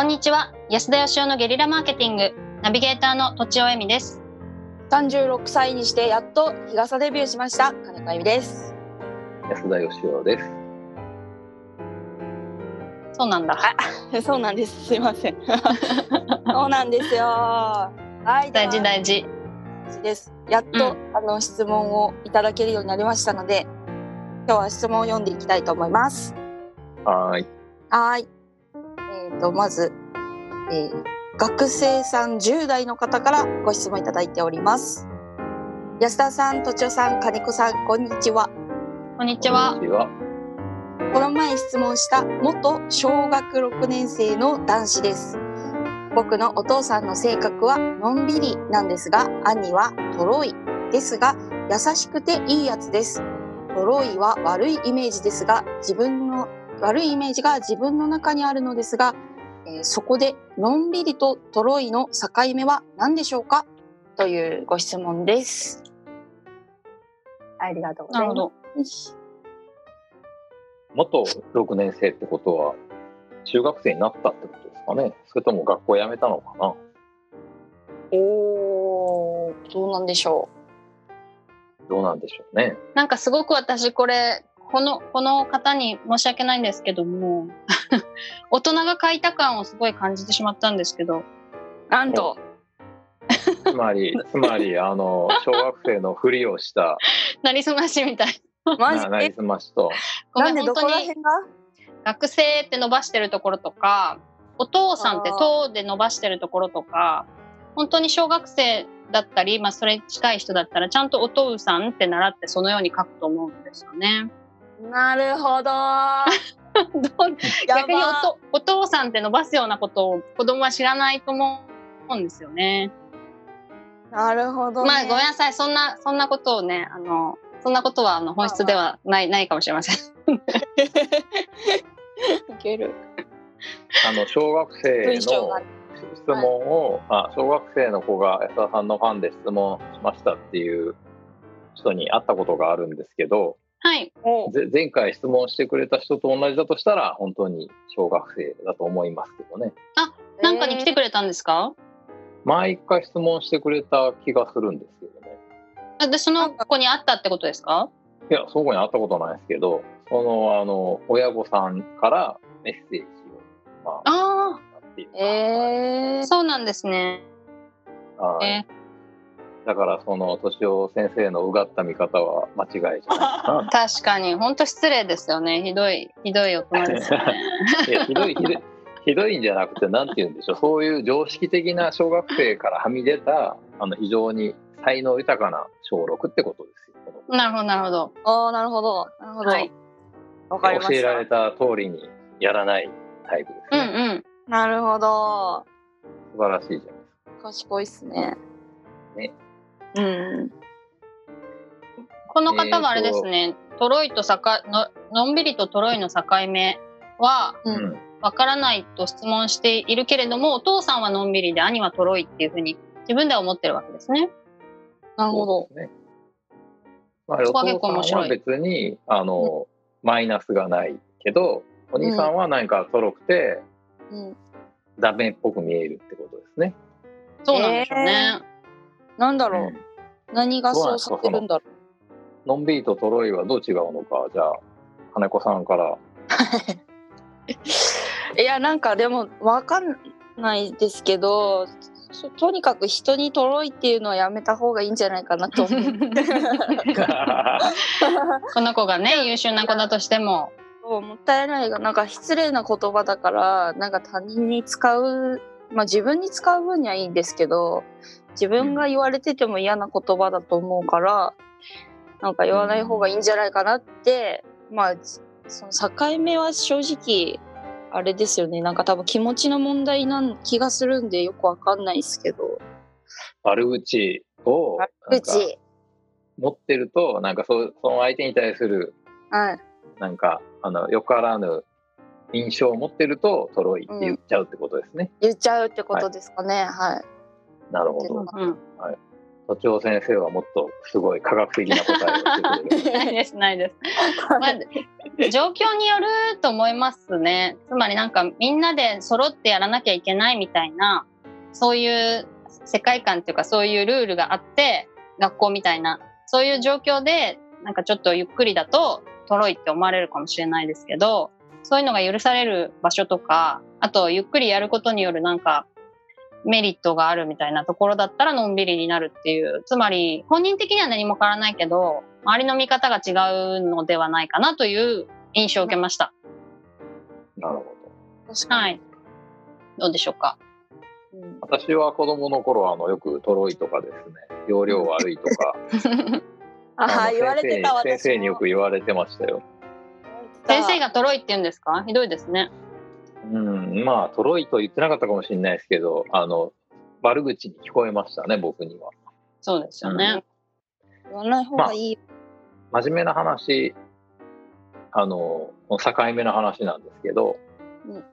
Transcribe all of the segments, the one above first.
こんにちは。安田義雄のゲリラマーケティング。ナビゲーターのとちおえみです。36歳にしてやっと日傘デビューしました。金子由美です。安田義雄です。そうなんだ。そうなんです。すいません。そうなんですよ。はい大事大事。です。やっと、あの質問をいただけるようになりましたので今日は質問を読んでいきたいと思います。はーい。はい。えー、とまず、えー学生さん10代の方からご質問いただいております安田さん、とちおさん、金子さん、こんにちは。こんにちはこんにちは。この前質問した元小学6年生の男子です。僕のお父さんの性格はのんびりなんですが、兄はとろいですが、優しくていいやつです。とろいは悪いイメージですが、自分の悪いイメージが自分の中にあるのですが、えーそこでのんびりととろいの境目は何でしょうか？というご質問です。ありがとうござないるまほどす。元6年生ってことは、中学生になったってことですかね？それとも学校辞めたのかな？おー、どうなんでしょどうなんでしょうね。なんかすごく私これこのこの方に申し訳ないんですけども 大人が書いた感をすごい感じてしまったんですけど。う。なんと、つまり、つまり、あの、小学生のふりをした、なりすましみたい。マジ？ななりすましと、ごめなん本当に。学生って伸ばしてるところとかお父さんってあー「と」で伸ばしてるところとか本当に小学生だったり、まあ、それに近い人だったらちゃんと「お父さん」って習ってそのように書くと思うんですよね。なるほど。逆におお父さんって伸ばすようなことを子供は知らないと思うんですよね。なるほど、ね。まあごめんなさいそんなそんなことをねあのそんなことはあの本質ではないないかもしれません。いける。あの、小学生の。質問を、あ小学生の子が安田さんのファンで質問しましたっていう人に会ったことがあるんですけど、はい。前回質問してくれた人と同じだとしたら、本当に小学生だと思いますけどね。なんかに来てくれたんですか、毎回質問してくれた気がするんですけどね。あでその子に会ったってことですか？いや、そこに会ったことないですけど、その、あの、親御さんからメッセージを、まあ、あっていうか。えー、あそうなんですね。はい。えだから、その、敏夫先生のうがった見方は間違いじゃないかな。確かに本当失礼ですよねひどいひどい大人ですよね。いやひどいひどいひどいんじゃなくてなんて言うんでしょうそういう常識的な小学生からはみ出たあの非常に才能豊かな小6ってことですよなるほどなるほど。あーなるほど。なるほど。はいわかりました。教えられた通りにやらないタイプですうんね、うん。なるほど。素晴らしいじゃないですか賢いっすね。ね。うん。この方はあれですね、トロイとさかののんびりとトロイの境目はう。うんんわからないと質問しているけれどもお父さんはのんびりで兄はトロイっていうふうに自分では思ってるわけですね。なるほど。ねまあ、おそこは結構面父さん白いは別にあの、マイナスがないけどお兄さんは何かとろくて、うん。ダメっぽく見えるってことですね。そうなんでしょうね。なんだろう。うん何がそうさせるんだろのんびりととろいはどう違うのかじゃあ金子さんからう。いやなんかでもわかんないですけど。そとにかく人にとろいっていうのはやめた方がいいんじゃないかなと思う。この子がね優秀な子だとしてもそうもったいないがなんか失礼な言葉だからなんか他人に使うまあ自分に使う分にはいいんですけど自分が言われてても嫌な言葉だと思うからなんか言わない方がいいんじゃないかなってまあその境目は正直あれですよね。なんか多分気持ちの問題な気がするんでよくわかんないですけど。悪口を悪口。持ってるとなんかそその相手に対するはい。なんかあのよからぬ印象を持ってるととろいって言っちゃうってことですね。言っちゃうってことですかねはい、なるほど。うん都庁先生はもっとすごい科学的な答えをしてくれる。ないですないです。まあ、状況によると思いますね。つまりなんかみんなで揃ってやらなきゃいけないみたいなそういう世界観っていうかそういうルールがあって学校みたいなそういう状況でなんかちょっとゆっくりだととろいって思われるかもしれないですけどそういうのが許される場所とかあとゆっくりやることによるなんかメリットがあるみたいなところだったらのんびりになるっていうつまり本人的には何も変わらないけど周りの見方が違うのではないかなという印象を受けました。なるほど。確かに。はい。どうでしょうか？うん私は子供の頃あのよくトロイとかですね容量悪いとか あのあ、言われてた先生によく言われてましたよ。先生がとろいって言うんですか？ひどいですね。うん、まあトロイと言ってなかったかもしれないですけどあの悪口に聞こえましたね僕には。そうですよね。言わない方がいい。真面目な話あの境目の話なんですけど、うん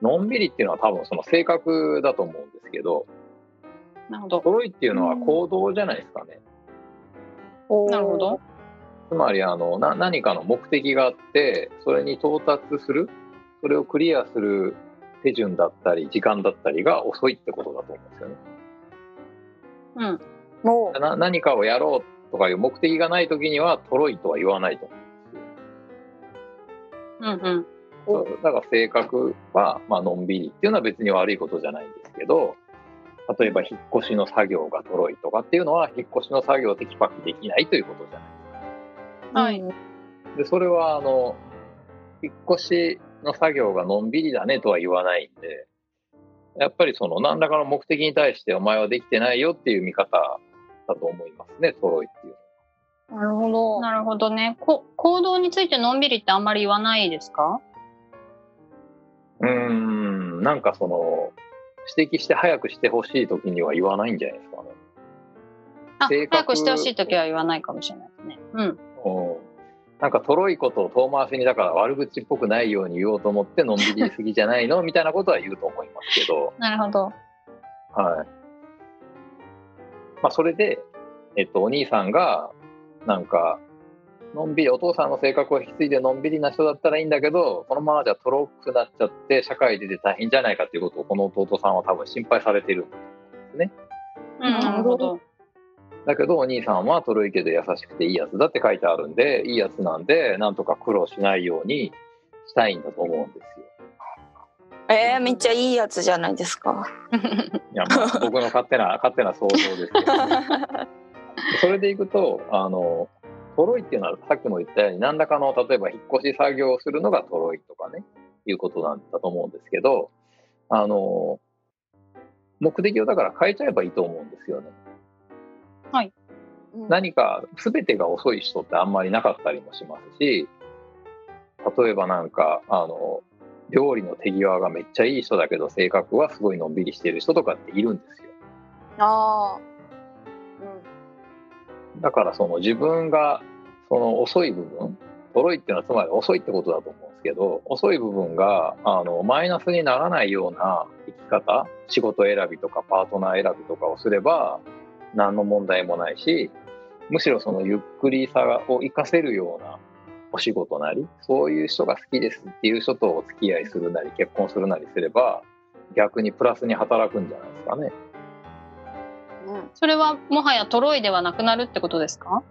のんびりっていうのは多分その性格だと思うんですけどなるほど。トロイっていうのは行動じゃないですかね。おーなるほど。つまりあのな何かの目的があってそれに到達するそれをクリアする手順だったり時間だったりが遅いってことだと思うんですよね。うん。もな何かをやろうとかいう目的がない時にはトロイとは言わないと思うんですよ。うんうん。そうだから性格は、まあのんびりっていうのは別に悪いことじゃないんですけど例えば引っ越しの作業がトロいとかっていうのは引っ越しの作業をテキパキできないということじゃないですか。う、はいうんでそれはあの引っ越しの作業がのんびりだねとは言わないんでやっぱりその何らかの目的に対してお前はできてないよっていう見方だと思いますねトロイっていうなるほど。なるほどね。こ行動についてのんびりってあんまり言わないですか？うーんなんかその指摘して早くしてほしい時には言わないんじゃないですかね。あ、早くしてほしいときは言わないかもしれないですね。うん。うんなんかとろいことを遠回しにだから悪口っぽくないように言おうと思ってのんびりすぎじゃないのみたいなことは言うと思いますけど、なるほど。はい。まあそれで、えっと、お兄さんがなんかのんびりお父さんの性格を引き継いでのんびりな人だったらいいんだけどこのままじゃとろくなっちゃって社会で出て大変じゃないかっていうことをこの弟さんは多分心配されているんですね。うん、なるほど。だけどお兄さんはとろいけど優しくていいやつだって書いてあるんでいいやつなんでなんとか苦労しないようにしたいんだと思うんですよ。えー、めっちゃいいやつじゃないですか。いやまあ 僕の勝手な勝手な想像ですけど、それでいくとあのトロいっていうのはさっきも言ったように何らかの例えば引っ越し作業をするのがトロいとかねいうことなんだと思うんですけどあの目的をだから変えちゃえばいいと思うんですよね。うん何か全てが遅い人ってあんまりなかったりもしますし例えばなんかあの料理の手際がめっちゃいい人だけど性格はすごいのんびりしてる人とかっているんですよ。ああ。だからその自分がその遅い部分トロいっていうのはつまり遅いってことだと思うんですけど遅い部分があのマイナスにならないような生き方仕事選びとかパートナー選びとかをすれば何の問題もないしむしろそのゆっくりさを活かせるようなお仕事なりそういう人が好きですっていう人とお付き合いするなり結婚するなりすれば逆にプラスに働くんじゃないですかね。うんうんそれはもはやトロイではなくなるってことですか？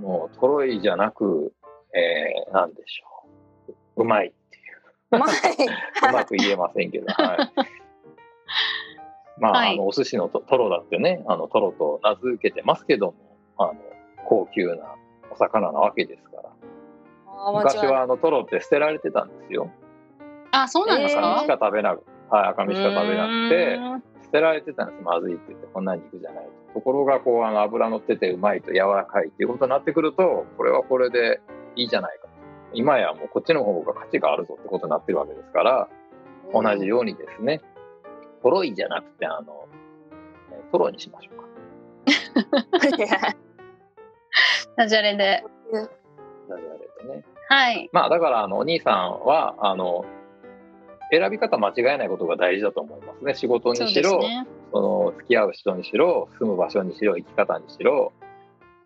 もうトロいじゃなく、えー、なんでしょううまいっていううまい。うまく言えませんけど、はい。まあ、はいあのお寿司のトトロだってね、あのトロと名付けてますけども、あの高級なお魚なわけですから。昔はあのトロって捨てられてたんですよ。あ、そうなんですか？赤身し、か食べなく、はい、赤身しか食べなくて捨てられてたんです。まずいって言って、こんな肉じゃないと。ところが、こう、あの脂乗っててうまいと柔らかいっていうことになってくると、これはこれでいいじゃないか。今やもうこっちの方が価値があるぞってことになってるわけですから、同じようにですね、トロイじゃなくて、あの、えトロにしましょうか。ダジャレで。ダジャレとね。はい。まあ、だから、あの、お兄さんは、あの、選び方間違えないことが大事だと思いますね。仕事にしろ、ですね。その付き合う人にしろ、住む場所にしろ、生き方にしろ、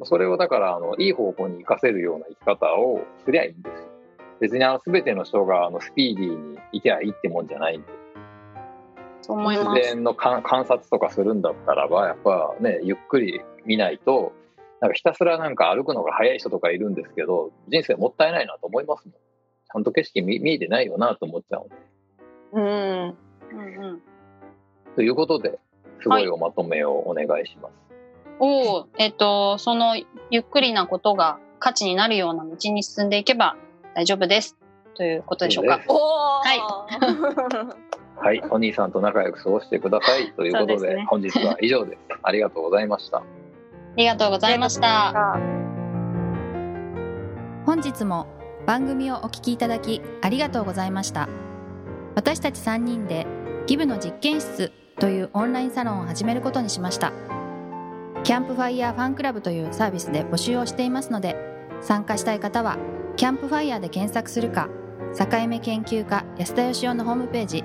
それをだからあのいい方向に生かせるような生き方をすりゃいいんですよ。別にあの全ての人があのスピーディーに行けばいいってもんじゃないんで。思います。自然の観観察とかするんだったらばやっぱねゆっくり見ないとなんかひたすらなんか歩くのが早い人とかいるんですけど人生もったいないなと思いますもん。ちゃんと景色見見えてないよなと思っちゃうんで。うん。うんうん。ということですごいおまとめをお願いします。おお、えっ、と、そのゆっくりなことが価値になるような道に進んでいけば大丈夫です。ということでしょうか。おお。は はい、お兄さんと仲良く過ごしてくださいということでね本日は以上です。ありがとうございました。ありがとうございました。本日も番組をお聞きいただきありがとうございました私たち3人でギブの実験室というオンラインサロンを始めることにしましたキャンプファイヤーファンクラブというサービスで募集をしていますので参加したい方はキャンプファイヤーで検索するか境目研究家安田義雄のホームページ